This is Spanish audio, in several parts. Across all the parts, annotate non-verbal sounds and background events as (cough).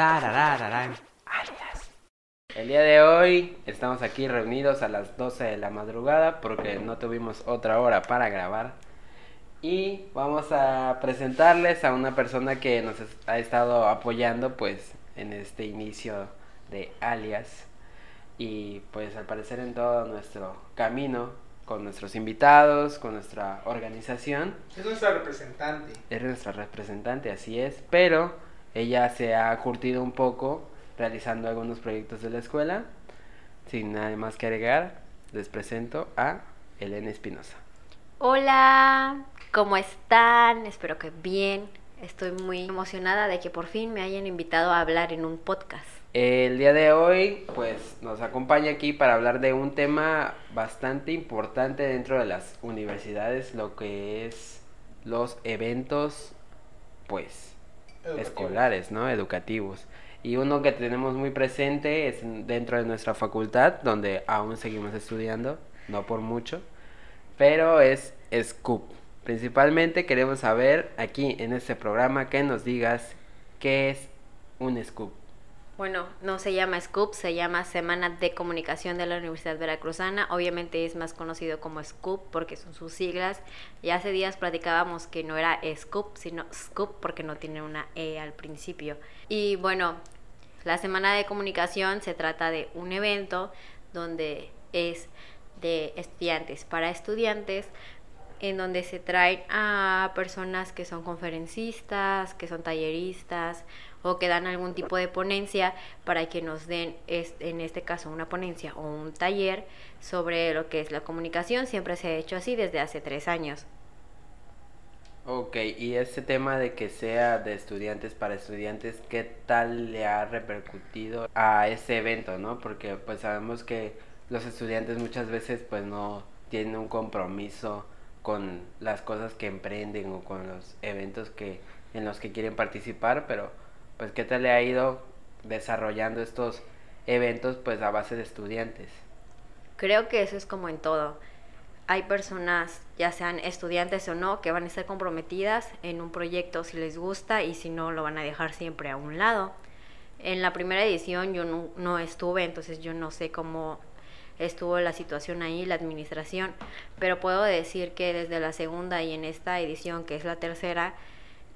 Tararararán. El día de hoy estamos aquí reunidos a las 12 de la madrugada porque no tuvimos otra hora para grabar. Y vamos a presentarles a una persona que nos ha estado apoyando pues en este inicio de Alias. Y pues al parecer en todo nuestro camino con nuestros invitados, con nuestra organización. Es nuestra representante. Es nuestra representante, así es, pero ella se ha curtido un poco realizando algunos proyectos de la escuela. Sin nada más que agregar, les presento a Elena Espinosa. Hola, ¿cómo están? Espero que bien. Estoy muy emocionada de que por fin me hayan invitado a hablar en un podcast. El día de hoy, pues nos acompaña aquí para hablar de un tema bastante importante dentro de las universidades, lo que es los eventos, pues, Escolares, ¿no? Educativos. Y uno que tenemos muy presente es en- dentro de nuestra facultad, donde aún seguimos estudiando, no por mucho, pero es SCOOP. Principalmente queremos saber aquí en este programa que nos digas qué es un SCOOP. Bueno, no se llama SCOOP, se llama Semana de Comunicación de la Universidad Veracruzana. Obviamente es más conocido como SCOOP porque son sus siglas. Y hace días platicábamos que no era SCOOP, sino SCOOP porque no tiene una E al principio. Y bueno, la Semana de Comunicación se trata de un evento donde es de estudiantes para estudiantes en donde se traen a personas que son conferencistas, que son talleristas o que dan algún tipo de ponencia para que nos den, en este caso, una ponencia o un taller sobre lo que es la comunicación. Siempre se ha hecho así desde hace tres años. Ok, y este tema de que sea de estudiantes para estudiantes, ¿qué tal le ha repercutido a ese evento, no? Porque pues sabemos que los estudiantes muchas veces pues no tienen un compromiso con las cosas que emprenden o con los eventos que en los que quieren participar, pero pues ¿qué tal le ha ido desarrollando estos eventos pues a base de estudiantes? Creo que eso es como en todo. Hay personas, ya sean estudiantes o no, que van a estar comprometidas en un proyecto si les gusta y si no, lo van a dejar siempre a un lado. En la primera edición yo no, no estuve, entonces yo no sé cómo estuvo la situación ahí, la administración, pero puedo decir que desde la segunda y en esta edición, que es la tercera,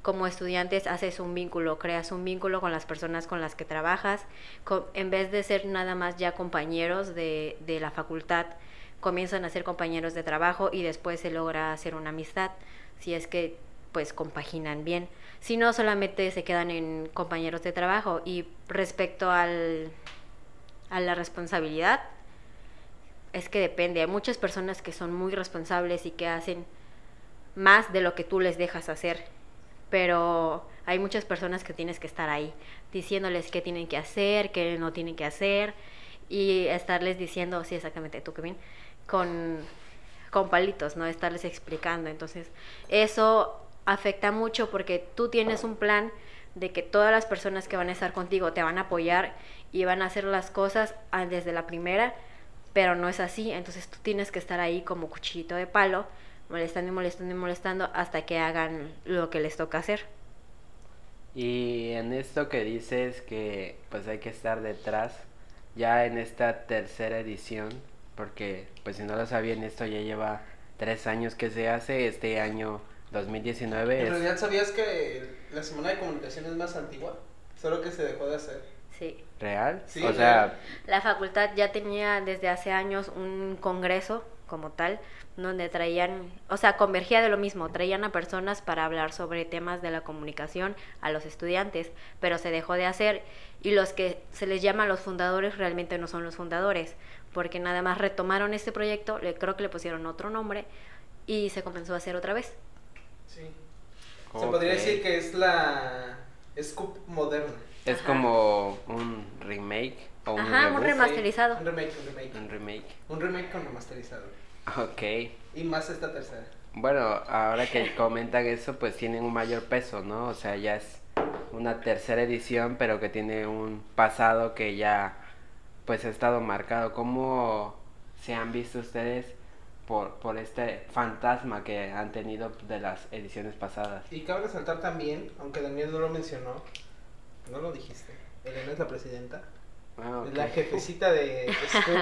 como estudiantes haces un vínculo, creas un vínculo con las personas con las que trabajas, en vez de ser nada más ya compañeros de, de la facultad, comienzan a ser compañeros de trabajo y después se logra hacer una amistad, si es que pues compaginan bien. Si no, solamente se quedan en compañeros de trabajo. Y respecto al, a la responsabilidad, es que depende. Hay muchas personas que son muy responsables y que hacen más de lo que tú les dejas hacer. Pero hay muchas personas que tienes que estar ahí, diciéndoles qué tienen que hacer, qué no tienen que hacer, y estarles diciendo, sí, exactamente, tú que bien, con, con palitos, ¿no? Estarles explicando. Entonces, eso afecta mucho porque tú tienes un plan de que todas las personas que van a estar contigo te van a apoyar y van a hacer las cosas ah, desde la primera, pero no es así. Entonces tú tienes que estar ahí como cuchillito de palo, molestando y molestando y molestando hasta que hagan lo que les toca hacer. Y en esto que dices que pues hay que estar detrás, ya en esta tercera edición, porque pues si no lo sabían, esto ya lleva tres años que se hace, este año 2019 En es... realidad, ¿sabías que la Semana de Comunicación es más antigua? Solo que se dejó de hacer. Sí. ¿Real? Sí, o sea, real. La facultad ya tenía desde hace años un congreso como tal, donde traían, o sea, convergía de lo mismo, traían a personas para hablar sobre temas de la comunicación a los estudiantes, pero se dejó de hacer y los que se les llama los fundadores realmente no son los fundadores, porque nada más retomaron este proyecto, le, creo que le pusieron otro nombre y se comenzó a hacer otra vez. Sí. Se podría decir que es la Scoop moderna. es Ajá. como un remake o un Ajá, un remasterizado. Un remake, un remake. un remake. Un remake con remasterizado. Ok. Y más esta tercera. Bueno, ahora que comentan eso, pues tienen un mayor peso, ¿no? O sea, ya es una tercera edición, pero que tiene un pasado que ya, pues, ha estado marcado. ¿Cómo se han visto ustedes por, por este fantasma que han tenido de las ediciones pasadas? Y cabe resaltar también, aunque Daniel no lo mencionó, No lo dijiste. Elena es la presidenta. Ah, la jefecita de (laughs) Scoop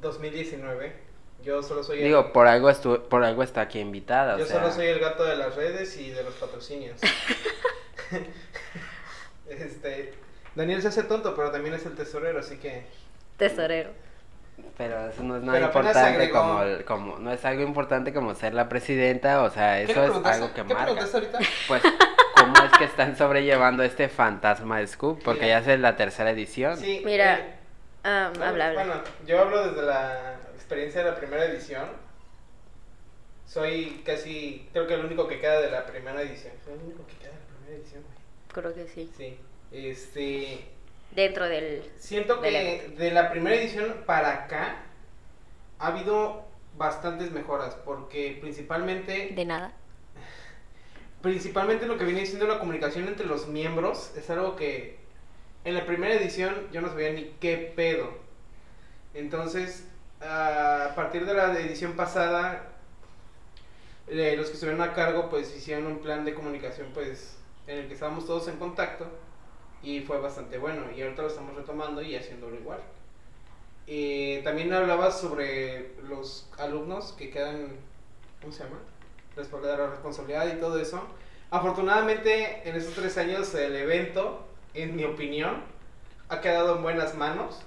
2019. Yo solo soy el, Digo, por algo, estu por algo está aquí invitada. o yo sea, solo soy el gato de las redes y de los patrocinios. (laughs) (laughs) este, Daniel se hace tonto, pero también es el tesorero, así que Tesorero. Pero eso no es nada importante agregó- como, el- como, no es algo importante como ser la presidenta, o sea, ¿Qué le eso es algo que ¿Qué marca. preguntaste ahorita? Pues, ¿cómo es que están sobrellevando este fantasma de Scoop? Porque Mira. ya es la tercera edición. Sí, Mira, eh, Bueno, habla, habla. Bueno, yo hablo desde la experiencia de la primera edición. Soy casi, creo que el único que queda de la primera edición. Soy el único que queda de la primera edición. Creo que sí. Sí. Este. Dentro del... Siento Del que de la primera edición para acá ha habido bastantes mejoras. Porque principalmente. De nada. (laughs) Principalmente lo que viene siendo la comunicación entre los miembros es algo que en la primera edición yo no sabía ni qué pedo. Entonces, a partir de la edición pasada, eh, los que estuvieron a cargo pues hicieron un plan de comunicación pues en el que estábamos todos en contacto y fue bastante bueno y ahorita lo estamos retomando y haciéndolo igual. Eh, también hablaba sobre los alumnos que quedan, ¿cómo se llama? La responsabilidad y todo eso. Afortunadamente, en estos tres años, el evento, en mi opinión, ha quedado en buenas manos.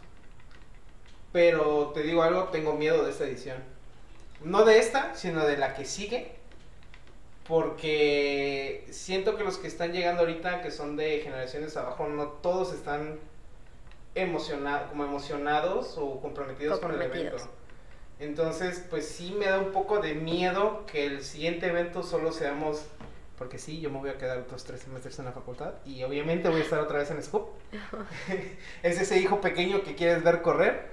Pero te digo algo, tengo miedo de esta edición. No de esta, sino de la que sigue. Porque siento que los que están llegando ahorita, que son de generaciones abajo, no todos están emocionados, como emocionados o comprometidos, con el Comprometidos. evento. Entonces, pues sí me da un poco de miedo que el siguiente evento solo seamos, porque sí, yo me voy a quedar otros tres semestres en la facultad y obviamente voy a estar otra vez en Scoop. (laughs) es ese hijo pequeño que quieres ver correr.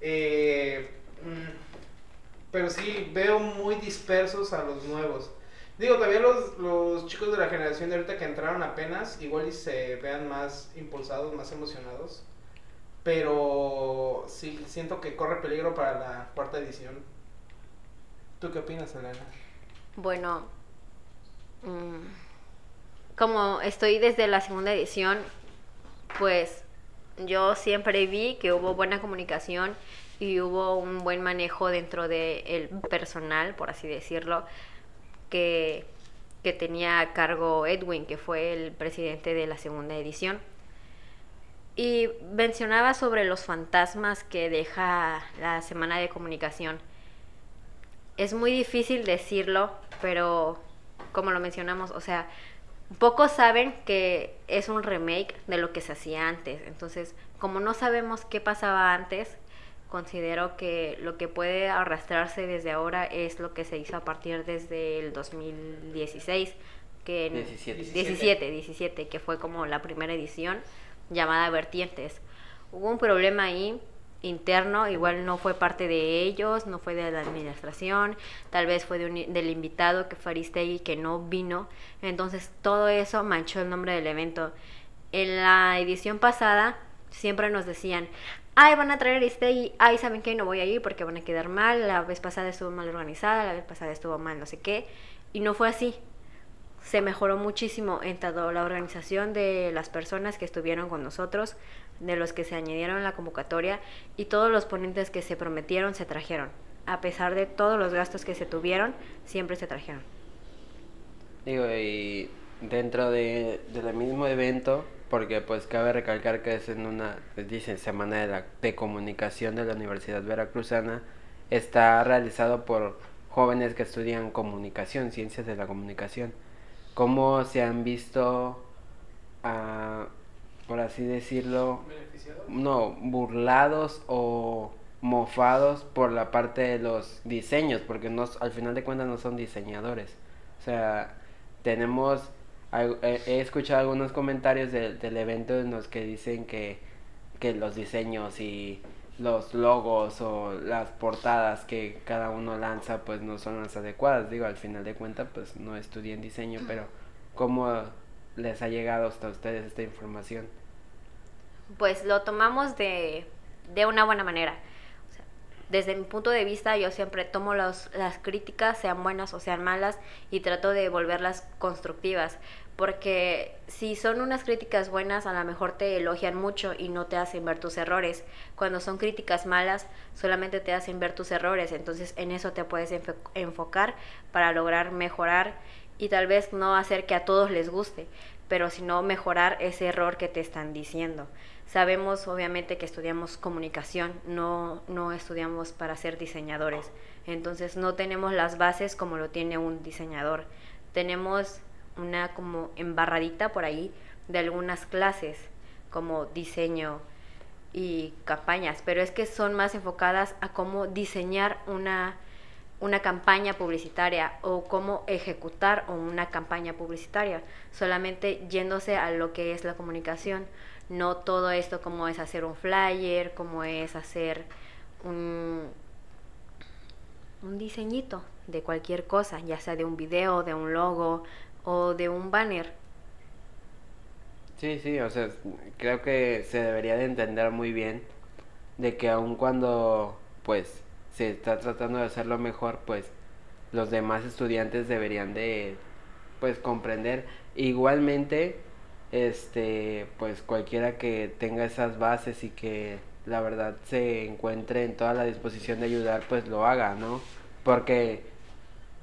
Eh, mm, pero sí, veo muy dispersos a los nuevos. Digo, todavía los, los chicos de la generación de ahorita que entraron apenas, igual y se vean más impulsados, más emocionados. Pero sí, siento que corre peligro para la cuarta edición. ¿Tú qué opinas, Elena? Bueno, mm, como estoy desde la segunda edición, pues yo siempre vi que hubo buena comunicación y hubo un buen manejo dentro del personal, por así decirlo, que, que tenía a cargo Edwin, que fue el presidente de la segunda edición. Y mencionaba sobre los fantasmas que deja la semana de comunicación. Es muy difícil decirlo, pero como lo mencionamos, o sea, pocos saben que es un remake de lo que se hacía antes. Entonces, como no sabemos qué pasaba antes, considero que lo que puede arrastrarse desde ahora es lo que se hizo a partir desde el 2016, que en- 17. 17, 17, que fue como la primera edición llamada Vertientes. Hubo un problema ahí interno, igual no fue parte de ellos, no fue de la administración, tal vez fue de del invitado que fue Aristegui que no vino, entonces todo eso manchó el nombre del evento. En la edición pasada siempre nos decían, ay, van a traer Aristegui, ay, ¿saben qué? No voy a ir porque van a quedar mal, la vez pasada estuvo mal organizada, la vez pasada estuvo mal no sé qué, y no fue así se mejoró muchísimo en tanto la organización de las personas que estuvieron con nosotros, de los que se añadieron a la convocatoria y todos los ponentes que se prometieron se trajeron. A pesar de todos los gastos que se tuvieron, siempre se trajeron. Digo, y dentro de, del mismo evento, porque pues cabe recalcar que es en una, pues, dicen, semana de, la, de comunicación de la Universidad Veracruzana, está realizado por jóvenes que estudian comunicación, ciencias de la comunicación. ¿Cómo se han visto, ah, por así decirlo, no, burlados o mofados por la parte de los diseños, porque no, al final de cuentas no son diseñadores. O sea, tenemos, he escuchado algunos comentarios del- del evento en los que dicen que, que los diseños y los logos o las portadas que cada uno lanza pues no son las adecuadas. Digo, al final de cuentas pues no estudié en diseño, pero ¿cómo les ha llegado hasta ustedes esta información? Pues lo tomamos de, de una buena manera. Desde mi punto de vista, yo siempre tomo los- las críticas, sean buenas o sean malas, y trato de volverlas constructivas. porque si son unas críticas buenas, a lo mejor te elogian mucho y no te hacen ver tus errores. Cuando son críticas malas, solamente te hacen ver tus errores, entonces en eso te puedes enfocar para lograr mejorar y tal vez no hacer que a todos les guste, pero sino mejorar ese error que te están diciendo. Sabemos obviamente que estudiamos comunicación, no, no estudiamos para ser diseñadores, entonces no tenemos las bases como lo tiene un diseñador. Tenemos una como embarradita por ahí de algunas clases como diseño y campañas, pero es que son más enfocadas a cómo diseñar una, una campaña publicitaria o cómo ejecutar una campaña publicitaria, solamente yéndose a lo que es la comunicación, no todo esto como es hacer un flyer, como es hacer un, un diseñito de cualquier cosa, ya sea de un video, de un logo, o de un banner. Sí, sí, o sea, creo que se debería de entender muy bien de que aun cuando pues se está tratando de hacerlo mejor, pues los demás estudiantes deberían de pues comprender igualmente este pues cualquiera que tenga esas bases y que la verdad se encuentre en toda la disposición de ayudar pues lo haga no porque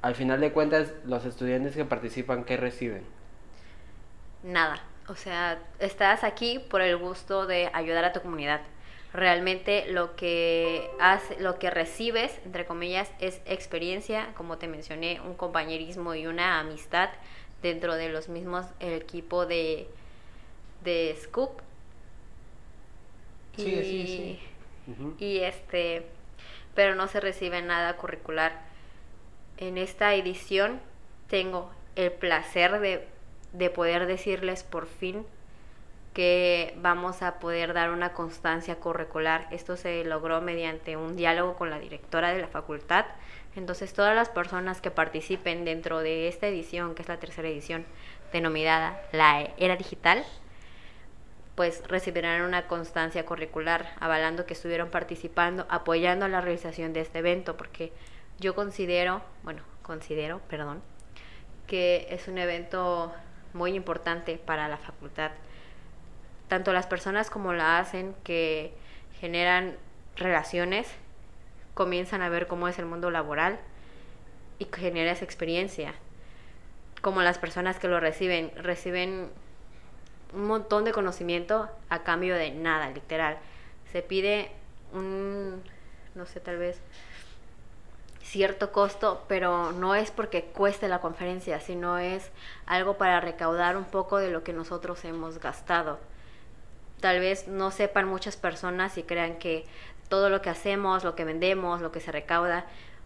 al final de cuentas, los estudiantes que participan, ¿qué reciben? Nada. O sea, estás aquí por el gusto de ayudar a tu comunidad. Realmente lo que hace, lo que recibes, entre comillas, es experiencia, como te mencioné, un compañerismo y una amistad dentro de los mismos el equipo de, de Scoop. Sí, y, sí, sí. Y este, pero no se recibe nada curricular en esta edición tengo el placer de, poder decirles por fin que vamos a poder dar una constancia curricular. Esto se logró mediante un diálogo con la directora de la facultad. Entonces todas las personas que participen dentro de esta edición, que es la tercera edición, denominada la era digital, pues recibirán una constancia curricular avalando que estuvieron participando, apoyando la realización de este evento, porque yo considero, bueno, considero, perdón, que es un evento muy importante para la facultad. Tanto las personas como la hacen que generan relaciones, comienzan a ver cómo es el mundo laboral y genera esa experiencia. Como las personas que lo reciben, reciben un montón de conocimiento a cambio de nada, literal. Se pide un, no sé, tal vez cierto costo, pero no es porque cueste la conferencia, sino es algo para recaudar un poco de lo que nosotros hemos gastado. Tal vez no sepan muchas personas y crean que todo lo que hacemos, lo que vendemos, lo que se recauda,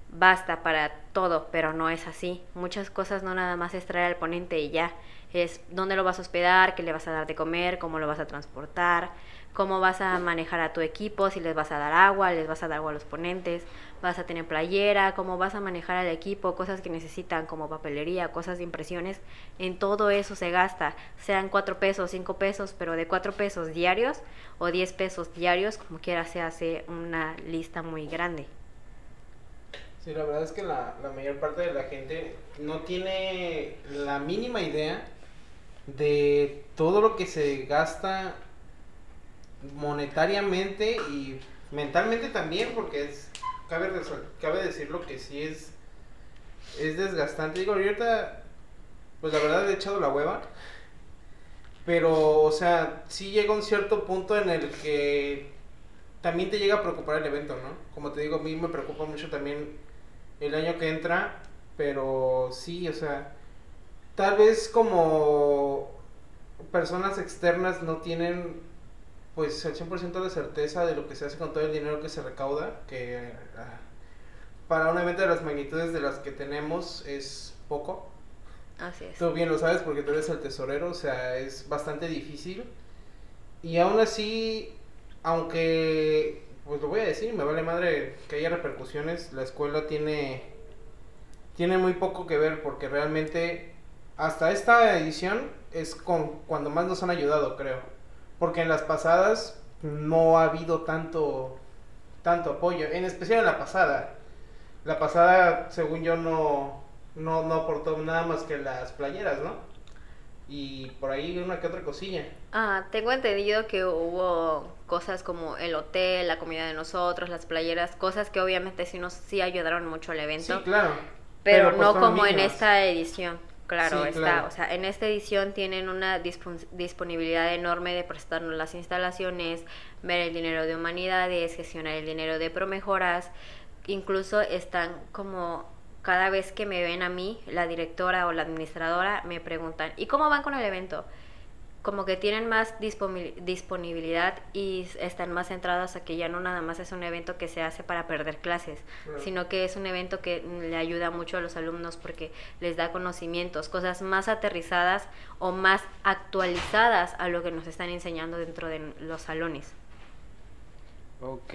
basta para todo, pero no es así. Muchas cosas no nada más es traer al ponente y ya. Es dónde lo vas a hospedar, qué le vas a dar de comer, cómo lo vas a transportar, cómo vas a manejar a tu equipo, si les vas a dar agua, les vas a dar agua a los ponentes, vas a tener playera, cómo vas a manejar al equipo, cosas que necesitan como papelería, cosas de impresiones, en todo eso se gasta, sean cuatro pesos, cinco pesos, pero de cuatro pesos diarios o diez pesos diarios, como quiera se hace una lista muy grande. Sí, la verdad es que la mayor parte de la gente no tiene la mínima idea de todo lo que se gasta monetariamente y mentalmente también, porque es cabe, cabe decirlo que sí es es desgastante. Digo, ahorita, pues la verdad he echado la hueva. Pero, o sea, sí llega un cierto punto en el que también te llega a preocupar el evento, ¿no? Como te digo, a mí me preocupa mucho también el año que entra. Pero sí, o sea, tal vez como personas externas no tienen pues el 100% de certeza de lo que se hace con todo el dinero que se recauda, que ah, para un evento de las magnitudes de las que tenemos es poco. Así es. Tú bien lo sabes porque tú eres el tesorero, o sea, es bastante difícil. Y aún así, aunque, pues lo voy a decir, me vale madre que haya repercusiones, la escuela tiene, tiene muy poco que ver porque realmente hasta esta edición es con cuando más nos han ayudado, creo porque en las pasadas no ha habido tanto, tanto apoyo, en especial en la pasada. La pasada, según yo, no, no, no aportó nada más que las playeras, ¿no? y por ahí una que otra cosilla. Ah, tengo entendido que hubo cosas como el hotel, la comida de nosotros, las playeras, cosas que obviamente sí nos sí ayudaron mucho al evento. Sí, claro. Pero, pues no como en esta edición. Claro, Sí, está. claro. O sea, en esta edición tienen una dispon- disponibilidad enorme de prestarnos las instalaciones, ver el dinero de humanidades, gestionar el dinero de promejoras. Incluso están como cada vez que me ven a mí, la directora o la administradora, me preguntan, ¿y cómo van con el evento? Como que tienen más disponi- disponibilidad y están más centrados a que ya no nada más es un evento que se hace para perder clases, Claro. sino que es un evento que le ayuda mucho a los alumnos porque les da conocimientos, cosas más aterrizadas o más actualizadas a lo que nos están enseñando dentro de los salones. Ok,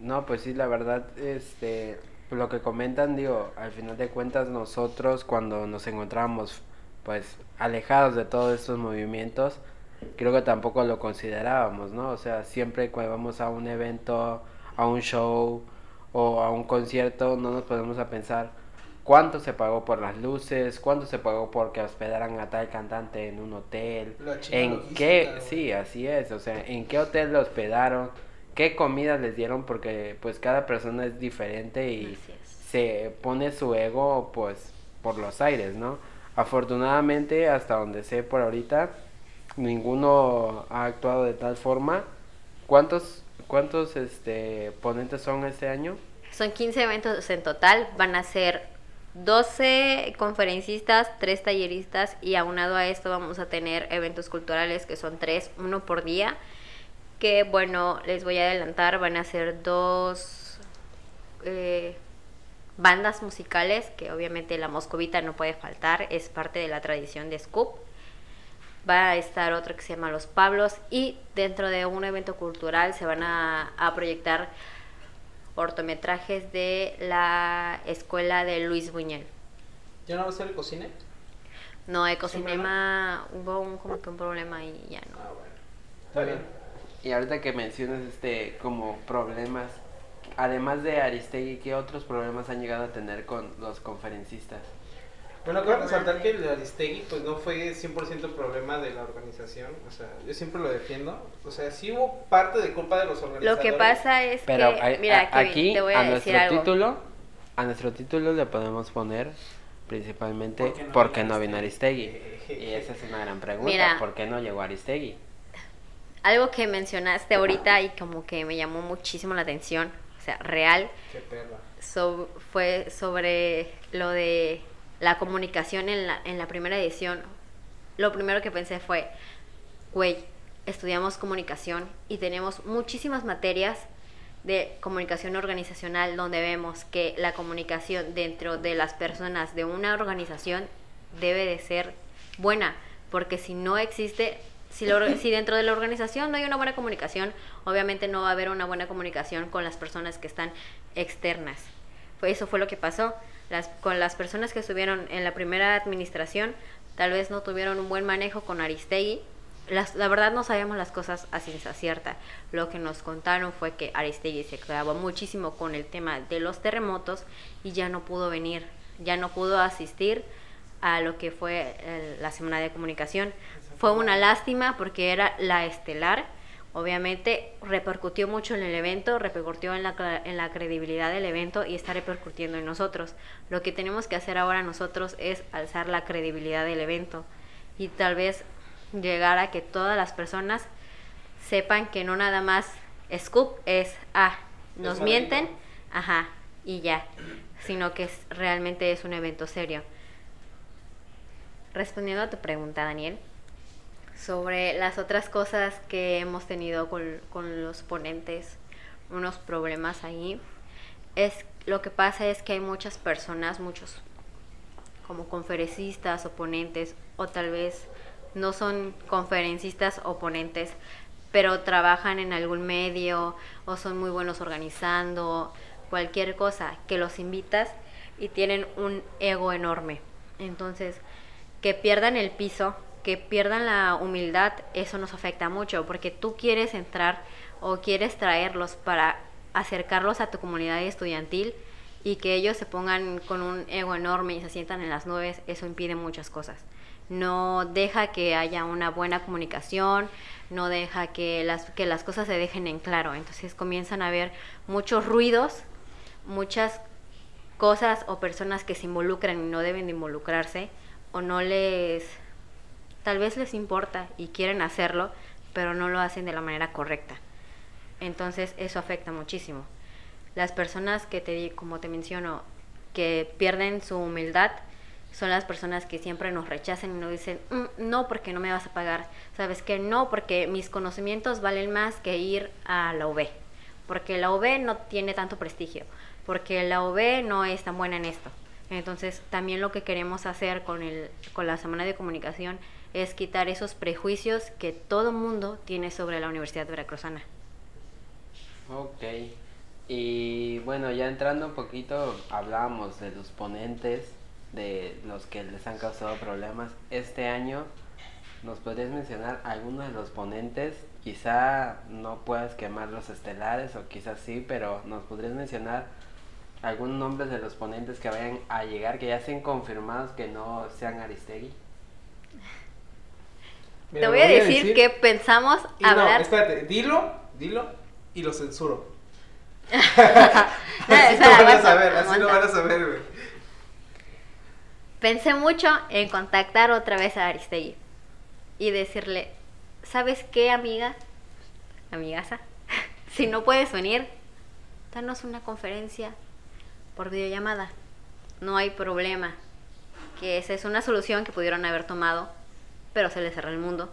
no, pues sí, la verdad, este, lo que comentan, digo, al final de cuentas nosotros cuando nos encontramos, pues, alejados de todos estos movimientos, creo que tampoco lo considerábamos, ¿no? O sea, siempre cuando vamos a un evento, a un show o a un concierto, no nos ponemos a pensar cuánto se pagó por las luces, cuánto se pagó porque hospedaran a tal cantante en un hotel, en qué, sí, así es, o sea, en qué hotel lo hospedaron, qué comida les dieron, porque pues cada persona es diferente y se pone su ego pues por los aires, ¿no? Afortunadamente, hasta donde sé por ahorita, ninguno ha actuado de tal forma. ¿Cuántos, cuántos este, ponentes son este año? Son 15 eventos en total, van a ser 12 conferencistas, 3 talleristas y aunado a esto vamos a tener eventos culturales que son 3, uno por día, que bueno, les voy a adelantar, van a ser dos eh, bandas musicales, que obviamente la moscovita no puede faltar, es parte de la tradición de Scoop. Va a estar otro que se llama Los Pablos y dentro de un evento cultural se van a, a proyectar cortometrajes de la escuela de Luis Buñuel. ¿Ya no va a ser el cocine? No, Ecocinema hubo un, como que un problema y ya no. Ah, bueno. Está bien. Y ahorita que mencionas este como problemas, además de Aristegui, ¿qué otros problemas han llegado a tener con los conferencistas? Bueno, quiero resaltar que el de Aristegui pues no fue 100% problema de la organización, o sea, yo siempre lo defiendo, o sea, sí hubo parte de culpa de los Lo organizadores. que pasa es Pero que, a- mira, Kevin, aquí te voy a, a, decir nuestro algo. título, a nuestro título le podemos poner principalmente ¿Por qué no ¿por vino qué no vino Aristegui? Aristegui? Y esa es una gran pregunta, Mira. ¿por qué no llegó Aristegui? Algo que mencionaste ahorita y como que me llamó muchísimo la atención, sea, real, so- fue sobre lo de la comunicación en la, en la primera edición. Lo primero que pensé fue, güey, estudiamos comunicación y tenemos muchísimas materias de comunicación organizacional donde vemos que la comunicación dentro de las personas de una organización debe de ser buena, porque si no existe, si, dentro de la organización no hay una buena comunicación, obviamente no va a haber una buena comunicación con las personas que están externas. Fue, eso fue lo que pasó. Con las personas que estuvieron en la primera administración, tal vez no tuvieron un buen manejo con Aristegui. La verdad no sabemos las cosas a ciencia cierta. Lo que nos contaron fue que Aristegui se clavó muchísimo con el tema de los terremotos y ya no pudo venir, ya no pudo asistir a lo que fue el- la semana de comunicación. Fue una lástima porque era la estelar. Obviamente repercutió mucho en el evento, repercutió en la, en la credibilidad del evento y está repercutiendo en nosotros. Lo que tenemos que hacer ahora nosotros es alzar la credibilidad del evento y tal vez llegar a que todas las personas sepan que no nada más Scoop es, ah, nos Es mienten, ajá, y ya, sino que es- realmente es un evento serio. Respondiendo a tu pregunta, Daniel, sobre las otras cosas que hemos tenido con, con los ponentes, unos problemas ahí, es lo que pasa es que hay muchas personas, muchos como conferencistas o ponentes, o tal vez no son conferencistas o ponentes, pero trabajan en algún medio o son muy buenos organizando, cualquier cosa, que los invitas y tienen un ego enorme. Entonces, que pierdan el piso, que pierdan la humildad, eso nos afecta mucho, porque tú quieres entrar o quieres traerlos para acercarlos a tu comunidad estudiantil y que ellos se pongan con un ego enorme y se sientan en las nubes, eso impide muchas cosas. no deja que haya una buena comunicación, no deja que las, que las cosas se dejen en claro. Entonces comienzan a haber muchos ruidos, muchas cosas o personas que se involucran y no deben de involucrarse o no les tal vez les importa y quieren hacerlo, pero no lo hacen de la manera correcta. Entonces eso afecta muchísimo. Las personas que te como te menciono, que pierden su humildad, son las personas que siempre nos rechazan y nos dicen, mm, no porque no me vas a pagar, sabes que no porque mis conocimientos valen más que ir a la UB, porque la UB no tiene tanto prestigio, porque la UB no es tan buena en esto. Entonces, también lo que queremos hacer con, el, con la semana de comunicación es quitar esos prejuicios que todo mundo tiene sobre la Universidad Veracruzana. Ok. Y bueno, ya entrando un poquito, hablábamos de los ponentes, de los que les han causado problemas. Este año, ¿nos podrías mencionar algunos de los ponentes? Quizá no puedas quemar los estelares o quizás sí, pero ¿nos podrías mencionar algún nombre de los ponentes que vayan a llegar, que ya estén confirmados que no sean Aristegui? Te voy, a, decir, que pensamos hablar. No, espérate, dilo, dilo y lo censuro. (laughs) (laughs) así no van a saber, así no van a saber, güey. Pensé mucho en contactar otra vez a Aristegui y decirle, ¿sabes qué, amiga? Amigaza, (laughs) si no puedes venir, danos una conferencia por videollamada. No hay problema. Que esa es una solución que pudieron haber tomado, pero se les cerró el mundo.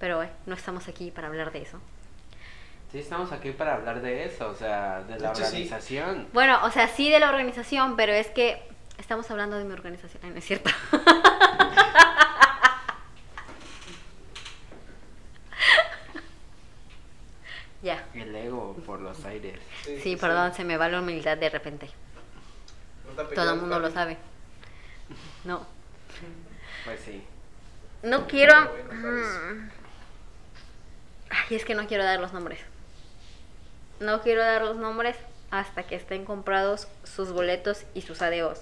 Pero eh, no estamos aquí para hablar de eso. Sí, estamos aquí para hablar de eso, o sea, de la organización. Bueno, o sea, sí de la organización, pero es que estamos hablando de mi organización, ¿no es cierto? (laughs) ya. El ego por los aires. Sí, perdón, se me va la humildad de repente. Todo el mundo lo sabe. No. Pues sí. No quiero... Mm. Ay, es que no quiero dar los nombres. No quiero dar los nombres hasta que estén comprados sus boletos y sus adeos.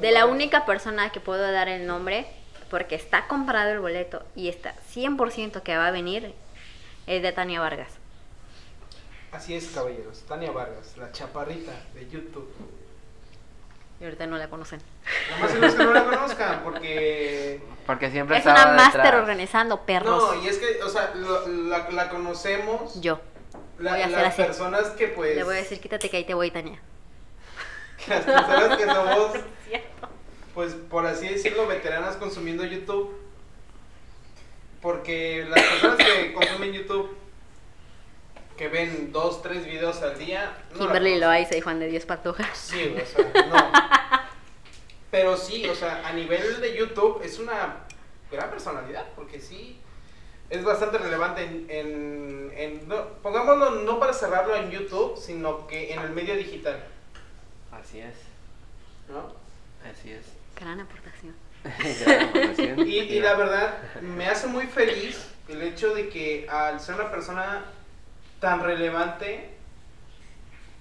De la única persona que puedo dar el nombre, porque está comprado el boleto y está 100% que va a venir, es de Tania Vargas. Así es, caballeros. Tania Vargas, la chaparrita de YouTube. Y ahorita no la conocen. Lo más es que no la conozcan, porque... Porque siempre Es una máster organizando perros. No, y es que, o sea, la, la, conocemos. Yo. La, voy a las personas que pues... Le voy a decir, quítate que ahí te voy, Tania. (laughs) Las personas que somos, (laughs) pues por así decirlo, veteranas consumiendo YouTube. Porque las personas que consumen YouTube que ven dos, tres videos al día. No Kimberly Loaiza y Juan de Dios Patoja. Sí, o sea, no. (laughs) Pero sí, o sea, a nivel de YouTube es una gran personalidad, porque sí es bastante relevante en, en, no, pongámoslo no para cerrarlo en YouTube, sino que en el medio digital. Así es. ¿No? Así es. Gran aportación. (laughs) Gran aportación. Y, y la verdad, me hace muy feliz el hecho de que al ser una persona tan relevante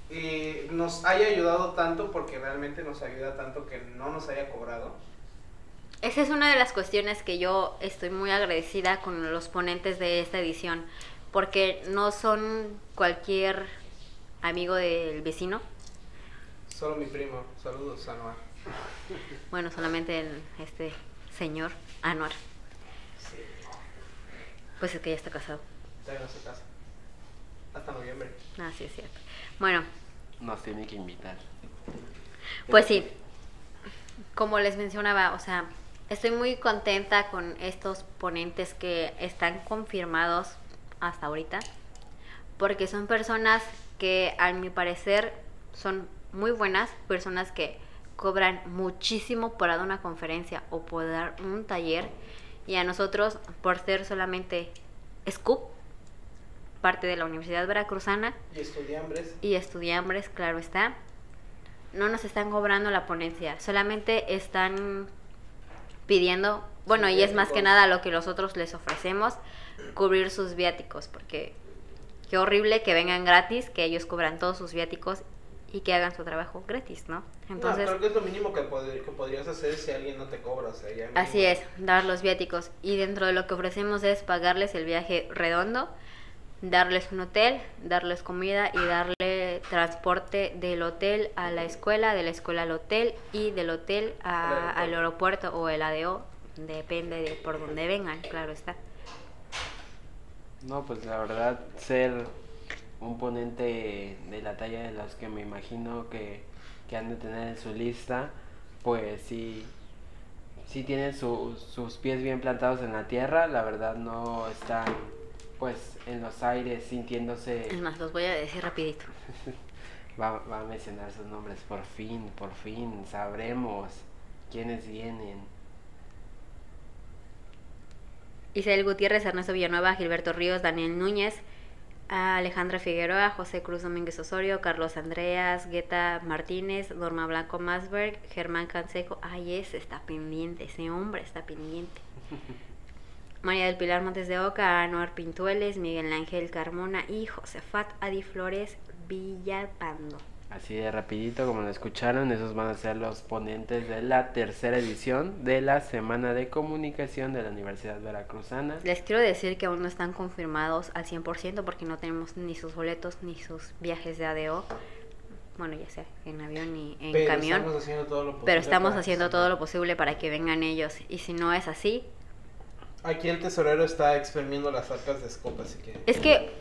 eh, nos haya ayudado tanto porque realmente nos ayuda tanto que no nos haya cobrado. Esa es una de las cuestiones que yo estoy muy agradecida con los ponentes de esta edición, porque no son cualquier amigo del vecino. Solo mi primo. Saludos, Anuar. Bueno, solamente el, este señor, Anuar. Sí. Pues es que ya está casado. Ya no se casa. Hasta noviembre. Ah, sí, es cierto. Bueno. Nos tiene que invitar. Pues sí. Como les mencionaba, o sea, estoy muy contenta con estos ponentes que están confirmados hasta ahorita. Porque son personas que, a mi parecer, son muy buenas. Personas que cobran muchísimo por dar una conferencia o por dar un taller. Y a nosotros, por ser solamente Scoop, parte de la Universidad Veracruzana. Y estudiambres. Y estudiambres, claro está. No nos están cobrando la ponencia, solamente están pidiendo, bueno, y es más que nada lo que nosotros les ofrecemos, cubrir sus viáticos, porque qué horrible que vengan gratis, que ellos cobran todos sus viáticos y que hagan su trabajo gratis, ¿no? Entonces, no, creo que es lo mínimo que, que, podrías hacer si alguien no te cobra. O sea, ya así es, dar los viáticos. Y dentro de lo que ofrecemos es pagarles el viaje redondo, darles un hotel, darles comida y darle transporte del hotel a la escuela, de la escuela al hotel y del hotel al aeropuerto o el ADO, depende de por donde vengan, claro está. No, pues la verdad, ser un ponente de la talla de los que me imagino que, han de tener en su lista, pues sí, sí tienen sus pies bien plantados en la tierra, la verdad no están pues en los aires sintiéndose... Es más, los voy a decir rapidito. (laughs) va, va a mencionar sus nombres, por fin, por fin, sabremos quiénes vienen. Isabel Gutiérrez, Ernesto Villanueva, Gilberto Ríos, Daniel Núñez, Alejandra Figueroa, José Cruz Domínguez Osorio, Carlos Andreas, Gueta Martínez, Norma Blanco Masberg, Germán Canseco. Ay, ese está pendiente, ese hombre está pendiente. (laughs) María del Pilar Montes de Oca, Anuar Pintueles, Miguel Ángel Carmona y Josefat Adi Flores Villalpando. Así de rapidito, como lo escucharon, esos van a ser los ponentes de la tercera edición de la Semana de Comunicación de la Universidad Veracruzana. Les quiero decir que aún no están confirmados al 100% porque no tenemos ni sus boletos ni sus viajes de ADO. Bueno, ya sea en avión y en camión. pero estamos haciendo todo lo posible para que vengan ellos. Y si no es así... Aquí el tesorero está exprimiendo las arcas de Scope, así que... Es que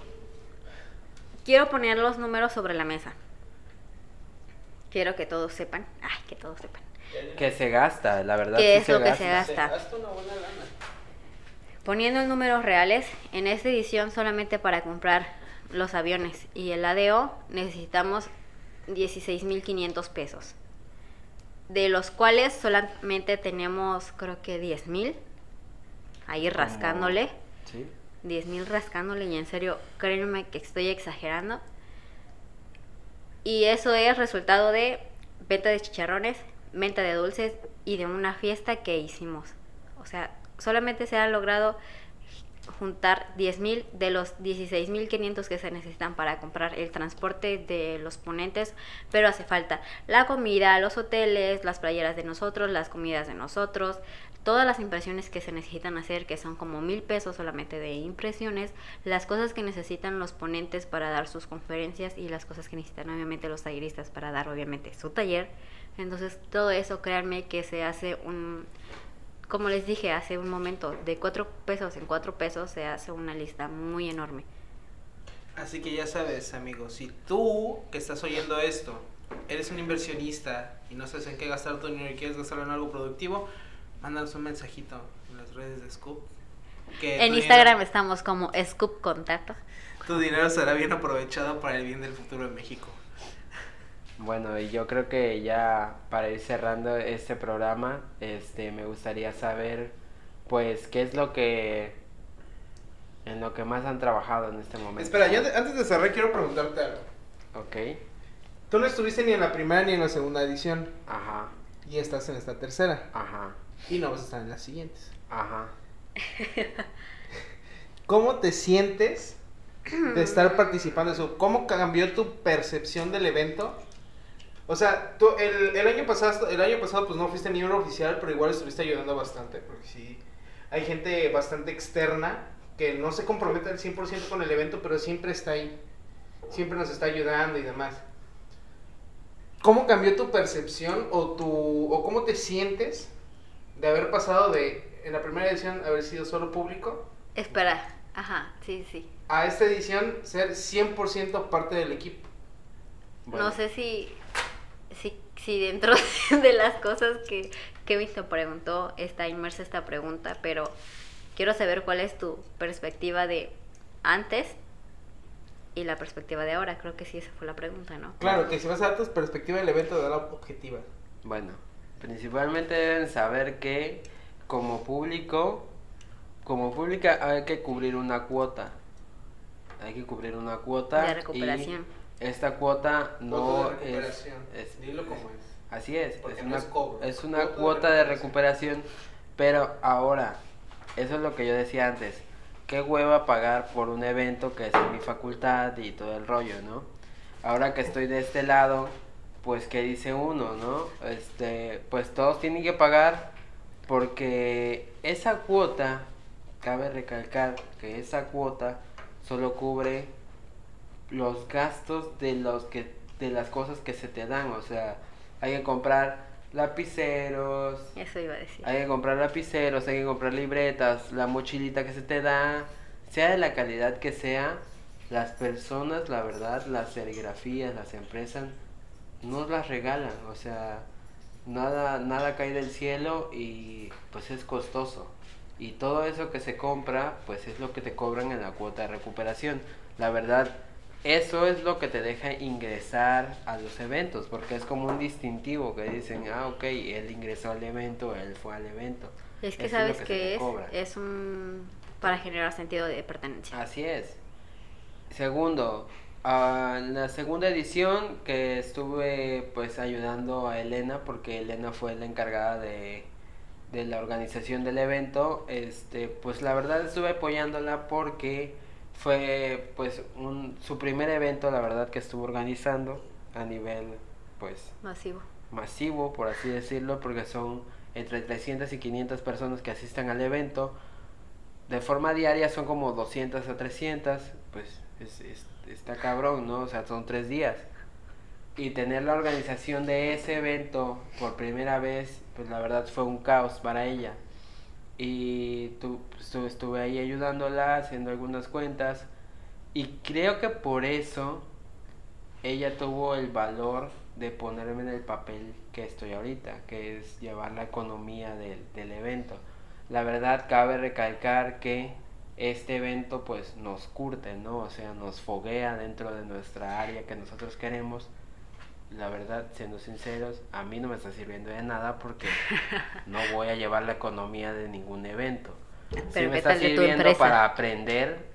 quiero poner los números sobre la mesa. Quiero que todos sepan. Ay, que todos sepan. Que se gasta, la verdad. ¿Qué es lo que se gasta? Poniendo en números reales, en esta edición solamente para comprar los aviones y el ADO necesitamos 16.500 pesos. De los cuales solamente tenemos creo que 10.000 ahí rascándole. ¿Sí? 10.000 rascándole y en serio, créanme que estoy exagerando. Y eso es resultado de venta de chicharrones, venta de dulces y de una fiesta que hicimos. O sea, solamente se han logrado juntar 10.000 de los 16.500 que se necesitan para comprar el transporte de los ponentes, pero hace falta la comida, los hoteles, las playeras de nosotros, las comidas de nosotros, todas las impresiones que se necesitan hacer, que son como mil pesos solamente de impresiones, las cosas que necesitan los ponentes para dar sus conferencias y las cosas que necesitan obviamente los talleristas para dar obviamente su taller. Entonces todo eso, créanme que se hace un, como les dije hace un momento, de cuatro pesos en cuatro pesos se hace una lista muy enorme. Así que ya sabes, amigo, si tú que estás oyendo esto, eres un inversionista y no sabes en qué gastar tu dinero y quieres gastarlo en algo productivo, mándanos un mensajito en las redes de Scoop. en Instagram estamos como Scoop Contacto. Tu dinero será bien aprovechado para el bien del futuro de México. Bueno, y yo creo que ya para ir cerrando este programa, este, me gustaría saber, pues, qué es lo que, en lo que más han trabajado en este momento. Espera, yo antes de cerrar quiero preguntarte algo. Ok. Tú no estuviste ni en la primera ni en la segunda edición. Ajá. Y estás en esta tercera. Ajá. Y no vas a estar en las siguientes. Ajá. (laughs) ¿Cómo te sientes de estar participando en eso? ¿Cómo cambió tu percepción del evento? O sea, tú, el, el, año pasado, el año pasado pues no fuiste ni uno oficial, pero igual estuviste ayudando bastante, porque sí, hay gente bastante externa que no se compromete al 100% con el evento, pero siempre está ahí, siempre nos está ayudando y demás. ¿Cómo cambió tu percepción o, tu, o cómo te sientes de haber pasado de, en la primera edición, haber sido solo público. Espera, ajá, sí, sí. A esta edición ser 100% parte del equipo. No sé si, si, si dentro (laughs) de las cosas que Kevin te preguntó está inmersa esta pregunta, pero quiero saber cuál es tu perspectiva de antes y la perspectiva de ahora. Creo que sí, esa fue la pregunta, ¿no? Claro, que si vas a dar tu perspectiva del evento, de la objetiva. Bueno, Principalmente deben saber que como público, como pública hay que cubrir una cuota. Hay que cubrir una cuota. De recuperación. Y esta cuota no es, es, Dilo como es. Así es, es una, es, una cuota, de, recuperación. Pero ahora, eso es lo que yo decía antes. Qué hueva pagar por un evento que es en mi facultad y todo el rollo, ¿no? ahora que estoy de este lado, pues qué dice uno, ¿no? Este, pues todos tienen que pagar porque esa cuota, cabe recalcar que esa cuota solo cubre los gastos de los que de las cosas que se te dan, o sea, hay que comprar lapiceros, Eso iba a decir. hay que comprar lapiceros, hay que comprar libretas, la mochilita que se te da, sea de la calidad que sea, las personas, la verdad, las serigrafías, las empresas, nos las regalan, o sea, nada, nada cae del cielo y pues es costoso. Y todo eso que se compra, pues es lo que te cobran en la cuota de recuperación. La verdad, eso es lo que te deja ingresar a los eventos, porque es como un distintivo que dicen, ah, ok, él ingresó al evento, él fue al evento. Es que Eso sabes que, es, es un para generar sentido de pertenencia. Así es. Segundo, ah, en la segunda edición que estuve pues ayudando a Elena porque Elena fue la encargada de, de la organización del evento, este pues la verdad estuve apoyándola porque fue pues un, su primer evento la verdad que estuvo organizando a nivel pues Masivo. masivo, por así decirlo, porque son entre 300 y 500 personas que asistan al evento. De forma diaria son como 200 a 300, pues es, es- está cabrón, ¿no? O sea, son tres días. Y tener la organización de ese evento por primera vez, pues la verdad fue un caos para ella. Y tu- estu- estuve ahí ayudándola, haciendo algunas cuentas. Y creo que por eso ella tuvo el valor de ponerme en el papel que estoy ahorita, que es llevar la economía del, del evento. La verdad cabe recalcar que este evento pues nos curte, ¿no? O sea, nos foguea dentro de nuestra área que nosotros queremos. La verdad, siendo sinceros, a mí no me está sirviendo de nada porque (laughs) no voy a llevar la economía de ningún evento. Sí Pero me ¿qué está sirviendo para aprender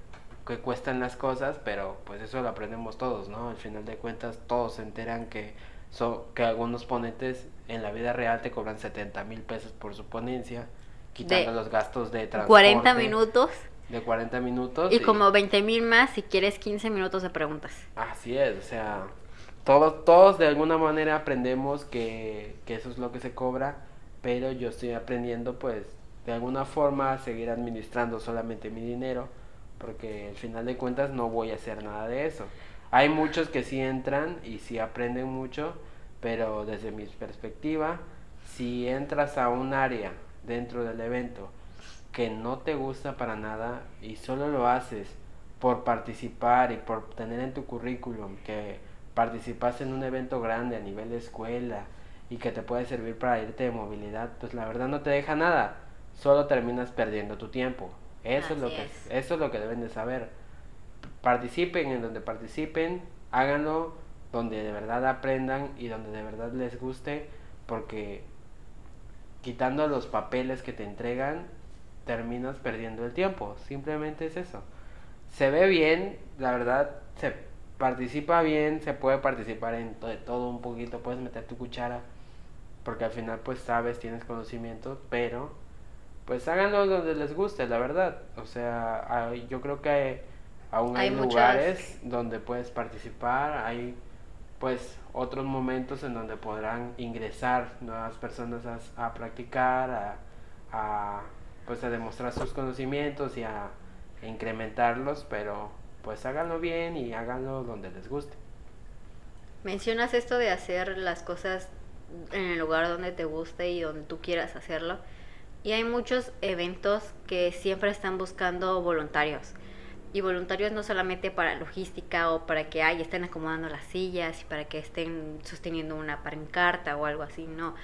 que cuestan las cosas, pero pues eso lo aprendemos todos, ¿no? Al final de cuentas todos se enteran que so- que algunos ponentes en la vida real te cobran 70 mil pesos por su ponencia, quitando De los gastos de transporte. 40 minutos De 40 minutos. y como 20 mil más si quieres 15 minutos de preguntas. Así es, o sea, todos, todos de alguna manera aprendemos que, que eso es lo que se cobra, pero yo estoy aprendiendo pues de alguna forma a seguir administrando solamente mi dinero, porque al final de cuentas no voy a hacer nada de eso. Hay muchos que sí entran y sí aprenden mucho, pero desde mi perspectiva, si entras a un área dentro del evento que no te gusta para nada y solo lo haces por participar y por tener en tu currículum que participaste en un evento grande a nivel de escuela y que te puede servir para irte de movilidad, pues la verdad no te deja nada, solo terminas perdiendo tu tiempo. Eso es lo que es. eso es lo que deben de saber. Participen en donde participen, háganlo donde de verdad aprendan y donde de verdad les guste, porque quitando los papeles que te entregan, terminas perdiendo el tiempo. Simplemente es eso. Se ve bien, la verdad, se participa bien, se puede participar en to- todo un poquito, puedes meter tu cuchara, porque al final pues sabes, tienes conocimiento, pero pues háganlo donde les guste, la verdad. O sea, hay- yo creo que hay- aún hay, Hay muchas- lugares donde puedes participar, hay pues otros momentos en donde podrán ingresar nuevas personas a, a practicar, a, a, pues a demostrar sus conocimientos y a incrementarlos, pero pues háganlo bien y háganlo donde les guste. Mencionas esto de hacer las cosas en el lugar donde te guste y donde tú quieras hacerlo. Y hay muchos eventos que siempre están buscando voluntarios. Y voluntarios no solamente para logística o para que ay, estén acomodando las sillas y para que estén sosteniendo una pancarta o algo así, no.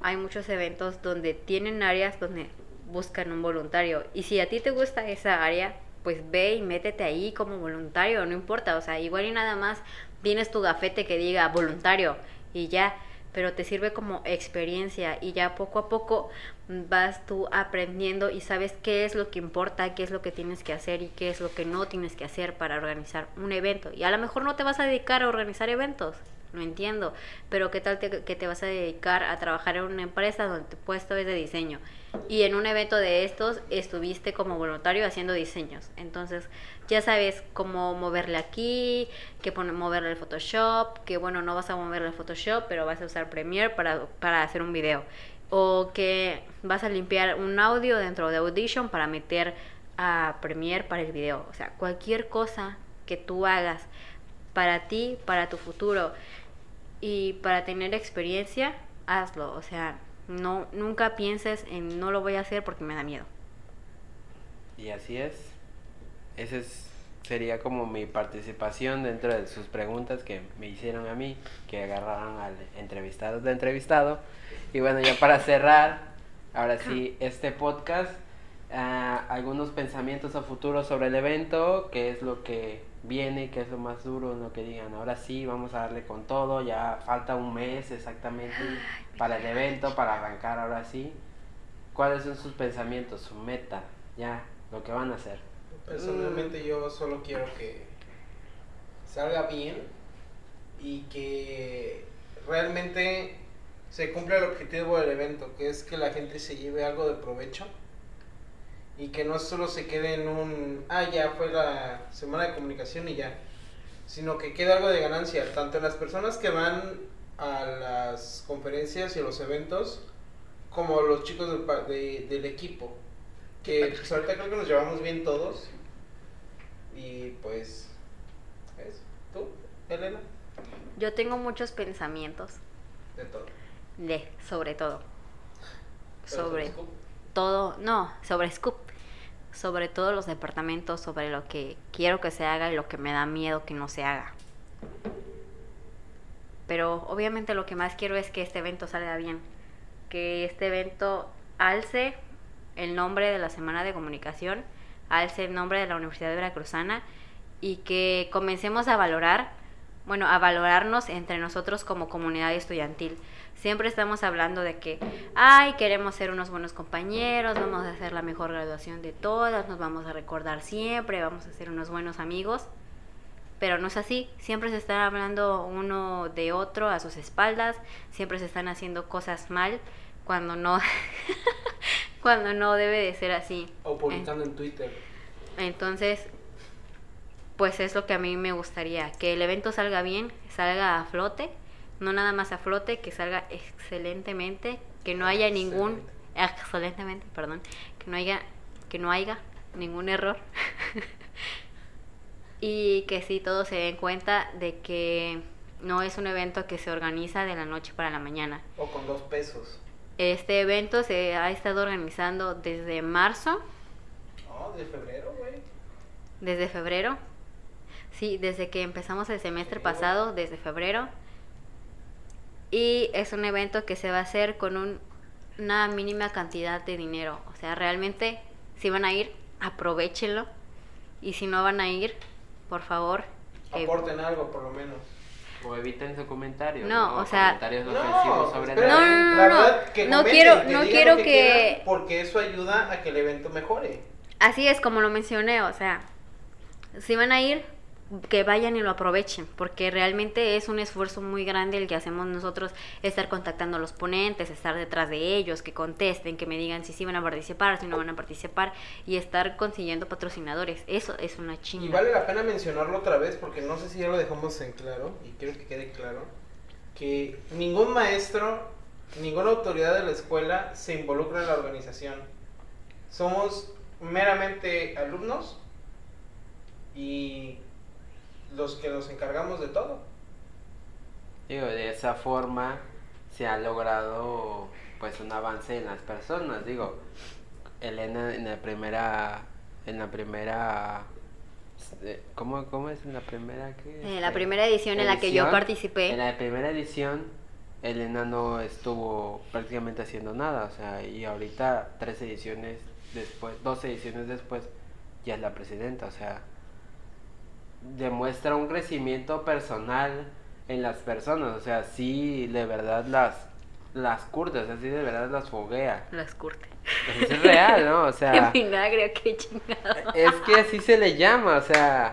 Hay muchos eventos donde tienen áreas donde buscan un voluntario. Y si a ti te gusta esa área, pues ve y métete ahí como voluntario, no importa. O sea, igual y nada más tienes tu gafete que diga voluntario y ya, pero te sirve como experiencia y ya poco a poco vas tú aprendiendo y sabes qué es lo que importa, qué es lo que tienes que hacer y qué es lo que no tienes que hacer para organizar un evento. Y a lo mejor no te vas a dedicar a organizar eventos, lo entiendo, pero qué tal que te vas a dedicar a trabajar en una empresa donde tu puesto es de diseño y en un evento de estos estuviste como voluntario haciendo diseños. Entonces ya sabes cómo moverle aquí, que moverle el Photoshop, que bueno, no vas a moverle el Photoshop, pero vas a usar Premiere para, para hacer un video. O que vas a limpiar un audio dentro de Audition para meter a Premiere para el video. O sea, cualquier cosa que tú hagas para ti, para tu futuro y para tener experiencia, hazlo. O sea, no, nunca pienses en no lo voy a hacer porque me da miedo. Y así es. Esa es, sería como mi participación dentro de sus preguntas que me hicieron a mí, que agarraron al entrevistado de entrevistado. Y bueno, ya para cerrar, ahora sí, este podcast, ah, algunos pensamientos a futuro sobre el evento, qué es lo que viene, qué es lo más duro, lo que digan, ahora sí, vamos a darle con todo, ya falta un mes exactamente para el evento, para arrancar ahora sí. ¿Cuáles son sus pensamientos, su meta, ya, lo que van a hacer? Personalmente yo solo quiero que salga bien y que realmente se cumpla el objetivo del evento, que es que la gente se lleve algo de provecho y que no solo se quede en un, ah, ya fue la semana de comunicación y ya, sino que quede algo de ganancia, tanto en las personas que van a las conferencias y a los eventos, como los chicos del, pa- de- del equipo, que pues, ahorita creo que nos llevamos bien todos, y pues, ¿ves? ¿Tú, Elena? Yo tengo muchos pensamientos De todo. de, sobre todo. Pero Sobre Scoop, todo, no, sobre Scoop. Sobre todos los departamentos, sobre lo que quiero que se haga y lo que me da miedo que no se haga. Pero obviamente lo que más quiero es que este evento salga bien. Que este evento alce el nombre de la Semana de Comunicación, alce el nombre de la Universidad de Veracruzana y que comencemos a valorar, bueno, a valorarnos entre nosotros como comunidad estudiantil. Siempre estamos hablando de que, ay, queremos ser unos buenos compañeros, vamos a hacer la mejor graduación de todas, nos vamos a recordar siempre, vamos a ser unos buenos amigos. Pero no es así, siempre se están hablando uno de otro a sus espaldas, siempre se están haciendo cosas mal cuando no (laughs) cuando no debe de ser así. O publicando en Twitter. Entonces, pues es lo que a mí me gustaría, que el evento salga bien, salga a flote, no nada más a flote, que salga excelentemente, que no haya ningún excelentemente, (laughs) perdón, que no haya que no haya ningún error. (laughs) y que sí todos se den cuenta de que no es un evento que se organiza de la noche para la mañana. O con dos pesos. Este evento se ha estado organizando desde marzo No, de febrero, güey. Desde febrero. Sí, desde que empezamos el semestre pasado, desde febrero. Y es un evento que se va a hacer con un- una mínima cantidad de dinero. O sea, realmente, si van a ir, aprovechenlo. Y si no van a ir, por favor. eh, Aporten algo, por lo menos. O eviten su comentario. No, o sea- Comentarios No, ofensivos sobre espera, No, no, no, la no. verdad, que No comenten, quiero- que no quiero que- porque eso ayuda a que el evento mejore. Así es como lo mencioné, o sea, si van a ir, que vayan y lo aprovechen, porque realmente es un esfuerzo muy grande el que hacemos nosotros, estar contactando a los ponentes, estar detrás de ellos, que contesten, que me digan si sí van a participar, si no van a participar, y estar consiguiendo patrocinadores. Eso es una Y chinga. vale la pena mencionarlo otra vez porque no sé si ya lo dejamos en claro y quiero que quede claro que ningún maestro, ninguna autoridad de la escuela se involucra en la organización. Somos meramente alumnos y los que nos encargamos de todo. Digo, de esa forma se ha logrado pues un avance en las personas. Digo, Elena en la primera, en la primera, eh, ¿cómo, cómo es en la primera que? En la primera edición en la que yo edición, participé. En la primera edición, Elena no estuvo prácticamente haciendo nada, o sea, y ahorita tres ediciones después, dos ediciones después, ya es la presidenta, o sea, demuestra un crecimiento personal en las personas, o sea, sí, de verdad las, las curte, o sea, sí, de verdad las foguea. Las curte. Es real, ¿no? O (laughs) sea, En vinagre, qué chingado. es que así se le llama, o sea,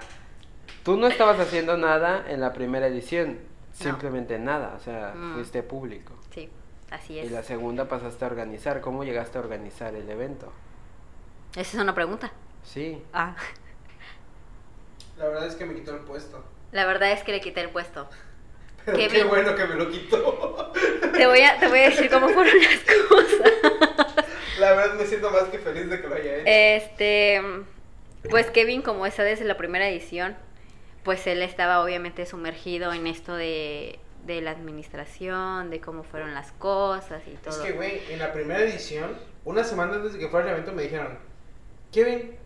tú no estabas haciendo nada en la primera edición, simplemente nada, o sea, Mm. fuiste público. Sí, así Y es. la segunda pasaste a organizar, ¿cómo llegaste a organizar el evento? Esa es una pregunta. Sí, Ah. La verdad es que me quitó el puesto. La verdad es que le quité el puesto. (laughs) Pero Qué bueno que me lo quitó. (laughs) Te voy a, te voy a decir cómo fueron las (laughs) cosas. La verdad me siento más que feliz de que lo haya hecho. Este, pues Kevin, como está desde la primera edición, pues él estaba obviamente sumergido en esto de, de la administración, de cómo fueron las cosas y todo. Es que, güey, en la primera edición, una semana antes de que fuera el evento, me dijeron, Kevin,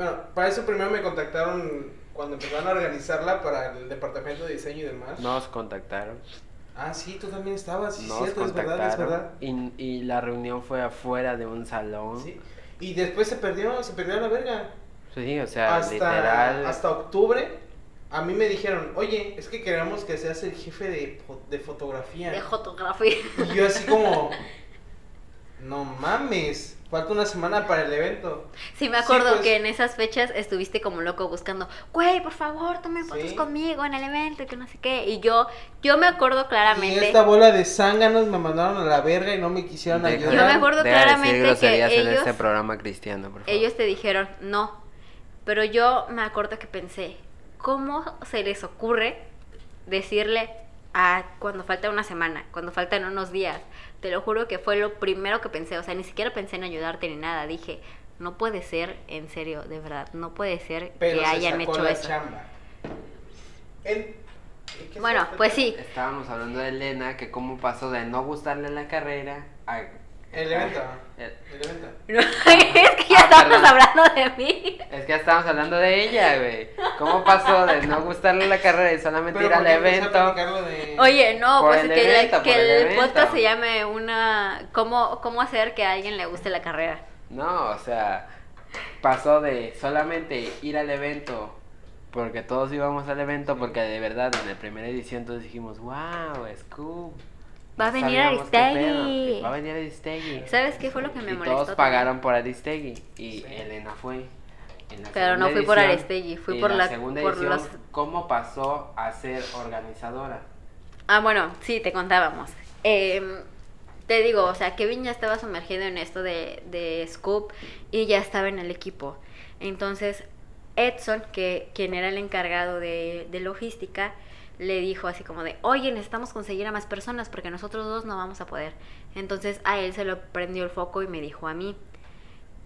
bueno, para eso primero me contactaron cuando empezaron a organizarla para el departamento de diseño y demás. Nos contactaron. Ah, sí, tú también estabas, sí, Nos cierto, es verdad, es verdad. contactaron. Y, y la reunión fue afuera de un salón. Sí. Y después se perdió, se perdió a la verga. Sí, o sea, hasta, literal. hasta octubre, a mí me dijeron, oye, es que queremos que seas el jefe de, de fotografía. De fotografía. Y yo así como, (laughs) no mames, falta una semana para el evento. Sí, me acuerdo pues. que en esas fechas estuviste como loco buscando, güey, por favor, tomen fotos Sí. conmigo en el evento y que no sé qué. Y yo, yo me acuerdo Y claramente. esta bola de zánganos me mandaron a la verga y no me quisieron Deja- ayudar. Yo me acuerdo deja de claramente decir que groserías en ellos- este programa cristiano, por favor. Ellos te dijeron no. Pero yo me acuerdo que pensé, ¿cómo se les ocurre decirle a cuando falta una semana, cuando faltan unos días? Te lo juro que fue lo primero que pensé. O sea, ni siquiera pensé en ayudarte ni nada. Dije, no puede ser, en serio, de verdad, no puede ser Pero que se hayan sacó hecho la eso. chamba. En- ¿qué Bueno, pues sí. Estábamos hablando de Elena, que cómo pasó de no gustarle la carrera a... El evento. El- El evento. No, (laughs) es que ya Ah, estamos perdón. hablando de mí. Es que ya estábamos hablando de ella, güey. ¿Cómo pasó de no gustarle la carrera y solamente ir ¿por al evento? de- Oye, no, Por pues el que, la- evento, que el el, podcast se llame una... ¿Cómo, ¿Cómo hacer que a alguien le guste la carrera? No, o sea, pasó de solamente ir al evento porque todos íbamos al evento porque de verdad en la primera edición todos dijimos, wow, Scoop. Va a venir Aristegui". Va a venir Aristegui. ¿Sabes qué fue lo que me y molestó? todos también? pagaron por Aristegui y Sí. Elena fue. Pero no fui por Aristegui, fui por la- segunda por edición, los- ¿Cómo pasó a ser organizadora? Ah, bueno, sí, te contábamos. Em, te digo, o sea, Kevin ya estaba sumergido en esto de, de Scoop y ya estaba en el equipo. Entonces, Edson, que quien era el encargado de, de logística, le dijo así como de, oye, necesitamos conseguir a más personas porque nosotros dos no vamos a poder. Entonces a él se lo prendió el foco y me dijo a mí.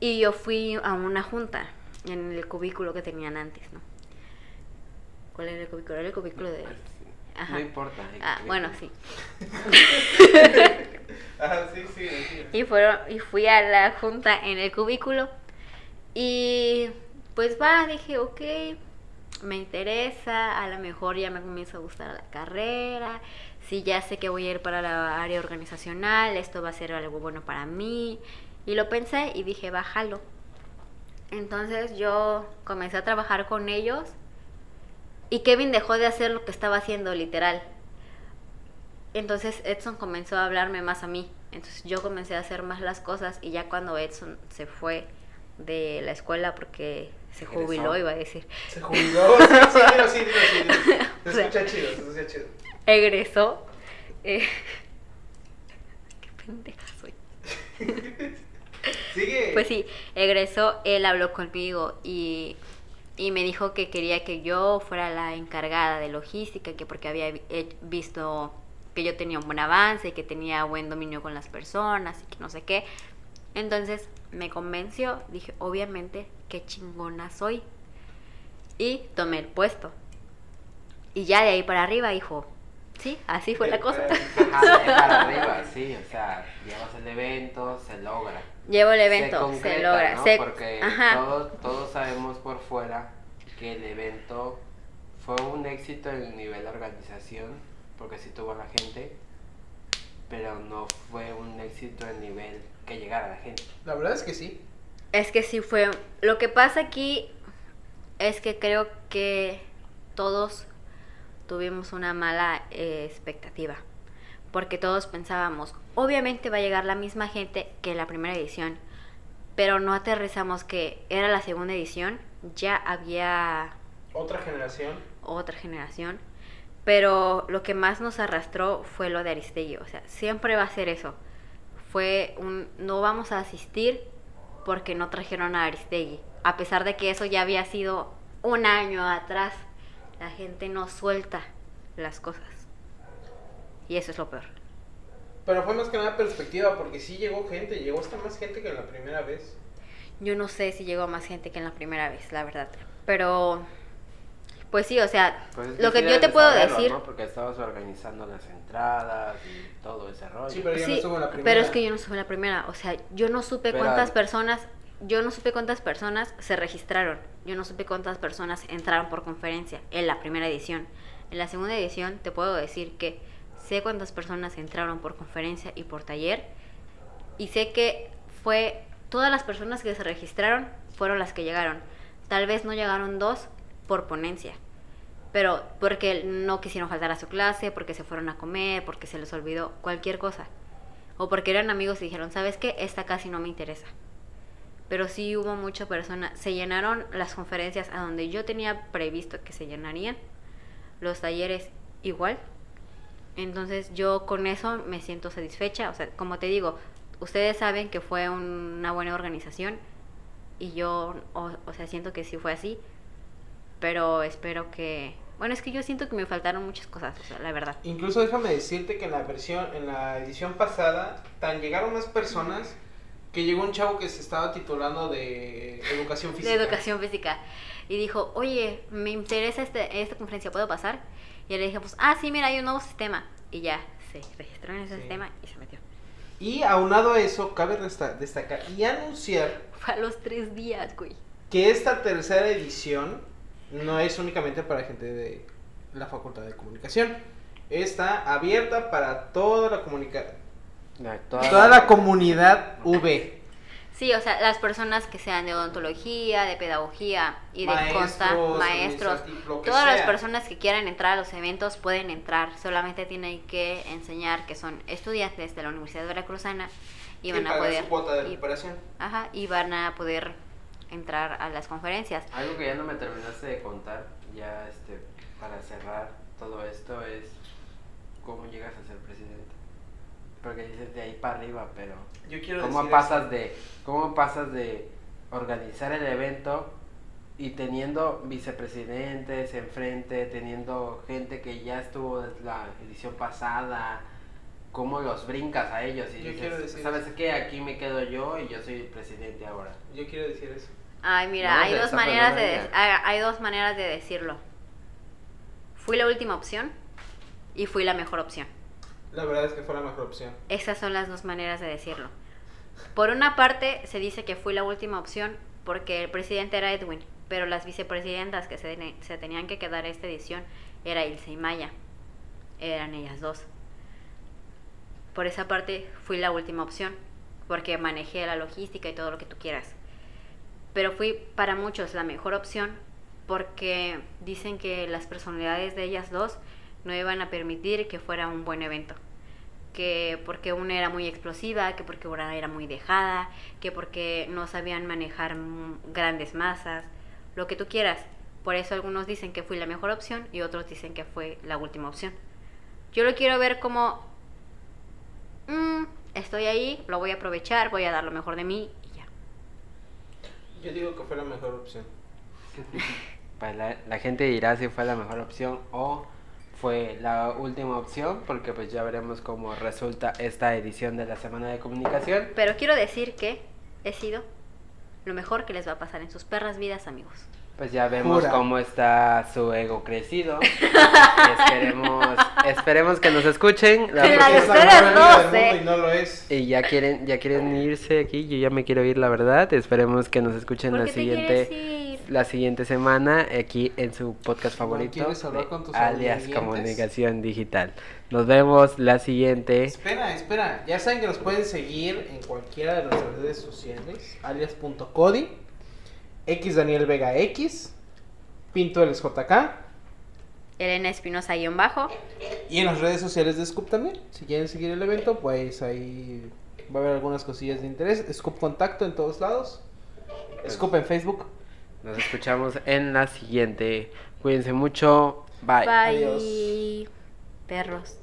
Y yo fui a una junta en el cubículo que tenían antes, ¿no? ¿Cuál era el cubículo? Era el cubículo de... Ajá. No importa. Ah, bueno, sí. (laughs) Ajá, sí, sí, sí. Y, fueron, y fui a la junta en el cubículo. Y pues va, dije, ok, me interesa, a lo mejor ya me comienza a gustar la carrera, si ya sé que voy a ir para la área organizacional, esto va a ser algo bueno para mí. Y lo pensé y dije, bájalo. Entonces yo comencé a trabajar con ellos y Kevin dejó de hacer lo que estaba haciendo literal. Entonces Edson comenzó a hablarme más a mí. Entonces yo comencé a hacer más las cosas y ya cuando Edson se fue de la escuela porque se jubiló, iba a decir, Se jubiló. Sí, sí, sí, sí. (laughs) Se escucha chido, se escucha chido. egresó. eh, (laughs) Qué pendeja soy. (laughs) Sigue. Pues sí, egresó, él habló conmigo y, y me dijo que quería que yo fuera la encargada de logística, que porque había visto que yo tenía un buen avance, que tenía buen dominio con las personas y que no sé qué. Entonces me convenció, dije, obviamente, qué chingona soy. Y tomé el puesto. Y ya de ahí para arriba, hijo. Sí, así fue la cosa. (laughs) Ajá, de para arriba, sí, o sea, llevas el evento, se logra. Llevo el evento, se, concreta, logra. ¿no? se- Porque todos, todos sabemos por fuera que el evento fue un éxito en nivel de organización, porque sí tuvo a la gente, pero no fue un éxito en nivel que llegara a la gente. La verdad es que sí. Es que sí fue. Lo que pasa aquí es que creo que todos tuvimos una mala eh, expectativa. Porque todos pensábamos, obviamente va a llegar la misma gente que la primera edición. Pero no aterrizamos que era la segunda edición, ya había Otra generación. otra generación. Pero lo que más nos arrastró fue lo de Aristegui. O sea, siempre va a ser eso. Fue un no vamos a asistir porque no trajeron a Aristegui. A pesar de que eso ya había sido un año atrás. La gente no suelta las cosas. Y eso es lo peor. Pero fue más que nada perspectiva, porque sí llegó gente, llegó hasta más gente que la primera vez. Yo no sé si llegó más gente que en la primera vez, la verdad. Pero, pues sí, o sea, Pues es lo que yo te de puedo saberlo, decir... ¿no? Porque estabas organizando las entradas y todo ese rollo. Sí, pero yo no Sí, la primera. pero es que yo no en la primera. O sea, yo no supe Pero- cuántas personas, yo no supe cuántas personas se registraron. Yo no supe cuántas personas entraron por conferencia en la primera edición. En la segunda edición te puedo decir que sé cuántas personas entraron por conferencia y por taller. Y sé que fue todas las personas que se registraron fueron las que llegaron. Tal vez no llegaron dos por ponencia. Pero porque no quisieron faltar a su clase, porque se fueron a comer, porque se les olvidó cualquier cosa. O porque eran amigos y dijeron, ¿sabes qué? Esta casi no me interesa. Pero sí hubo muchas personas. Se llenaron las conferencias a donde yo tenía previsto que se llenarían. Los talleres igual. Entonces yo con eso me siento satisfecha. O sea, como te digo, ustedes saben que fue un- una buena organización. Y yo, o, o sea, siento que sí fue así. Pero espero que... Bueno, es que yo siento que me faltaron muchas cosas, o sea, la verdad. Incluso déjame decirte que en la versión, en la edición pasada, tan llegaron más personas que llegó un chavo que se estaba titulando de educación física. de educación física. Y dijo, oye, me interesa este, esta conferencia, ¿puedo pasar? Y le dije, pues, ah, sí, mira, hay un nuevo sistema. Y ya se registró en ese Sí. sistema y se metió. Y aunado a eso, cabe destacar y anunciar (laughs) Fue a los tres días, güey. que esta tercera edición no es únicamente para gente de la Facultad de Comunicación. Está abierta para toda la comunica toda la comunidad V. Sí, o sea, las personas que sean de odontología, de pedagogía y de Maestros, consta, maestros, administrati- lo que todas las personas que quieran entrar a los eventos pueden entrar. Solamente tienen que enseñar que son estudiantes de la Universidad Veracruzana y Y van a poder su cuota de y- ajá, y van a poder entrar a las conferencias. Algo que ya no me terminaste de contar, ya este, para cerrar todo esto, es cómo llegas a ser presidente. Porque dices de ahí para arriba, pero Yo quiero ¿cómo decir pasas eso. de cómo pasas de organizar el evento y teniendo vicepresidentes enfrente, teniendo gente que ya estuvo desde la edición pasada, cómo los brincas a ellos y Yo quiero dices, decir ¿sabes eso. qué? Aquí me quedo yo y yo soy el presidente ahora. Yo quiero decir eso. Ay, mira, No, hay dos maneras de hay, hay dos maneras de decirlo. Fui la última opción y fui la mejor opción. La verdad es que fue la mejor opción. Esas son las dos maneras de decirlo. Por una parte, se dice que fui la última opción porque el presidente era Edwin, pero las vicepresidentas que se, se tenían que quedar esta edición era Ilse y Maya. Eran ellas dos. Por esa parte, fui la última opción porque manejé la logística y todo lo que tú quieras. Pero fui para muchos la mejor opción porque dicen que las personalidades de ellas dos no iban a permitir que fuera un buen evento que porque una era muy explosiva, que porque una era muy dejada, que porque no sabían manejar grandes masas, lo que tú quieras. Por eso algunos dicen que fui la mejor opción y otros dicen que fue la última opción. Yo lo quiero ver como, mm, estoy ahí, lo voy a aprovechar, voy a dar lo mejor de mí y ya. Yo digo que fue la mejor opción. (laughs) Pues la, la gente dirá si fue la mejor opción o fue la última opción, porque pues ya veremos cómo resulta esta edición de la Semana de Comunicación. Pero quiero decir que he sido lo mejor que les va a pasar en sus perras vidas, amigos. Pues ya vemos Jura. cómo está su ego crecido. (laughs) Esperemos, esperemos que nos escuchen. La La de próxima- Es la del eh. Y no lo es. Y ya quieren, ya quieren irse aquí, yo ya me quiero ir, la verdad. Esperemos que nos escuchen ¿Por la siguiente, la siguiente semana aquí en su podcast favorito, con tus alias audientes? Comunicación Digital. Nos vemos la siguiente. Espera, espera. Ya saben que nos pueden seguir en cualquiera de nuestras redes sociales. alias.cody, X Daniel Vega X, Pinto JK Elena Espinosa guion bajo. y en las redes sociales de Scoop también. Si quieren seguir el evento, pues ahí va a haber algunas cosillas de interés. Scoop Contacto en todos lados. Scoop en Facebook. Nos escuchamos en la siguiente. Cuídense mucho. Bye. Bye. Adiós. Perros.